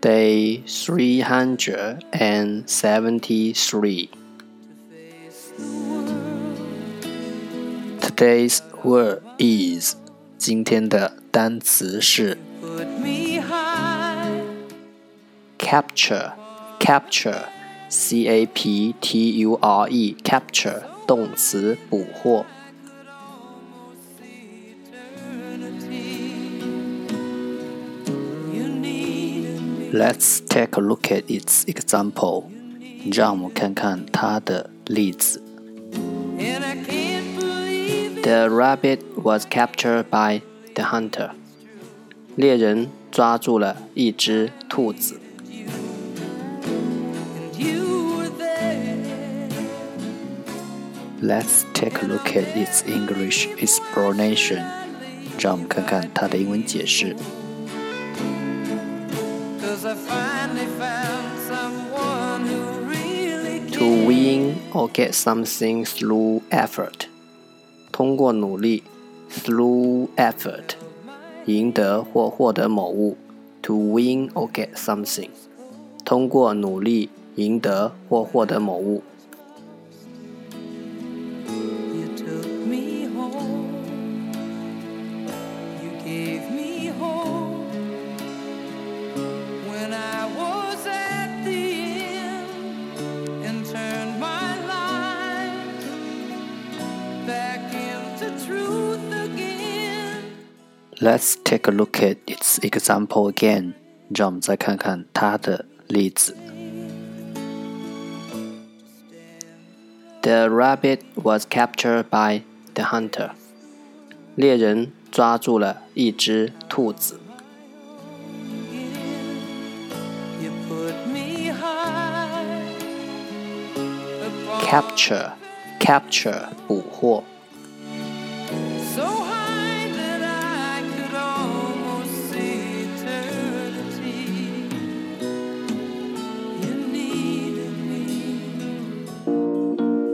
Day three hundred and seventy-three. Today's word is 今天的单词是 capture capture c a p t u r e capture 动词捕获。 Let's take a look at its example. 让我们看看它的例子。The rabbit was captured by the hunter. 猎人抓住了一只兔子。Let's take a look at its English explanation. 让我们看看它的英文解释。 To win or get something through effort，通过努力，through effort，赢得或获得某物。To win or get something，通过努力赢得或获得某物。 Let's take a look at its example again. 让我们再看看它的例子。The rabbit was captured by the hunter. 猎人抓住了一只兔子。Capture, capture，捕获。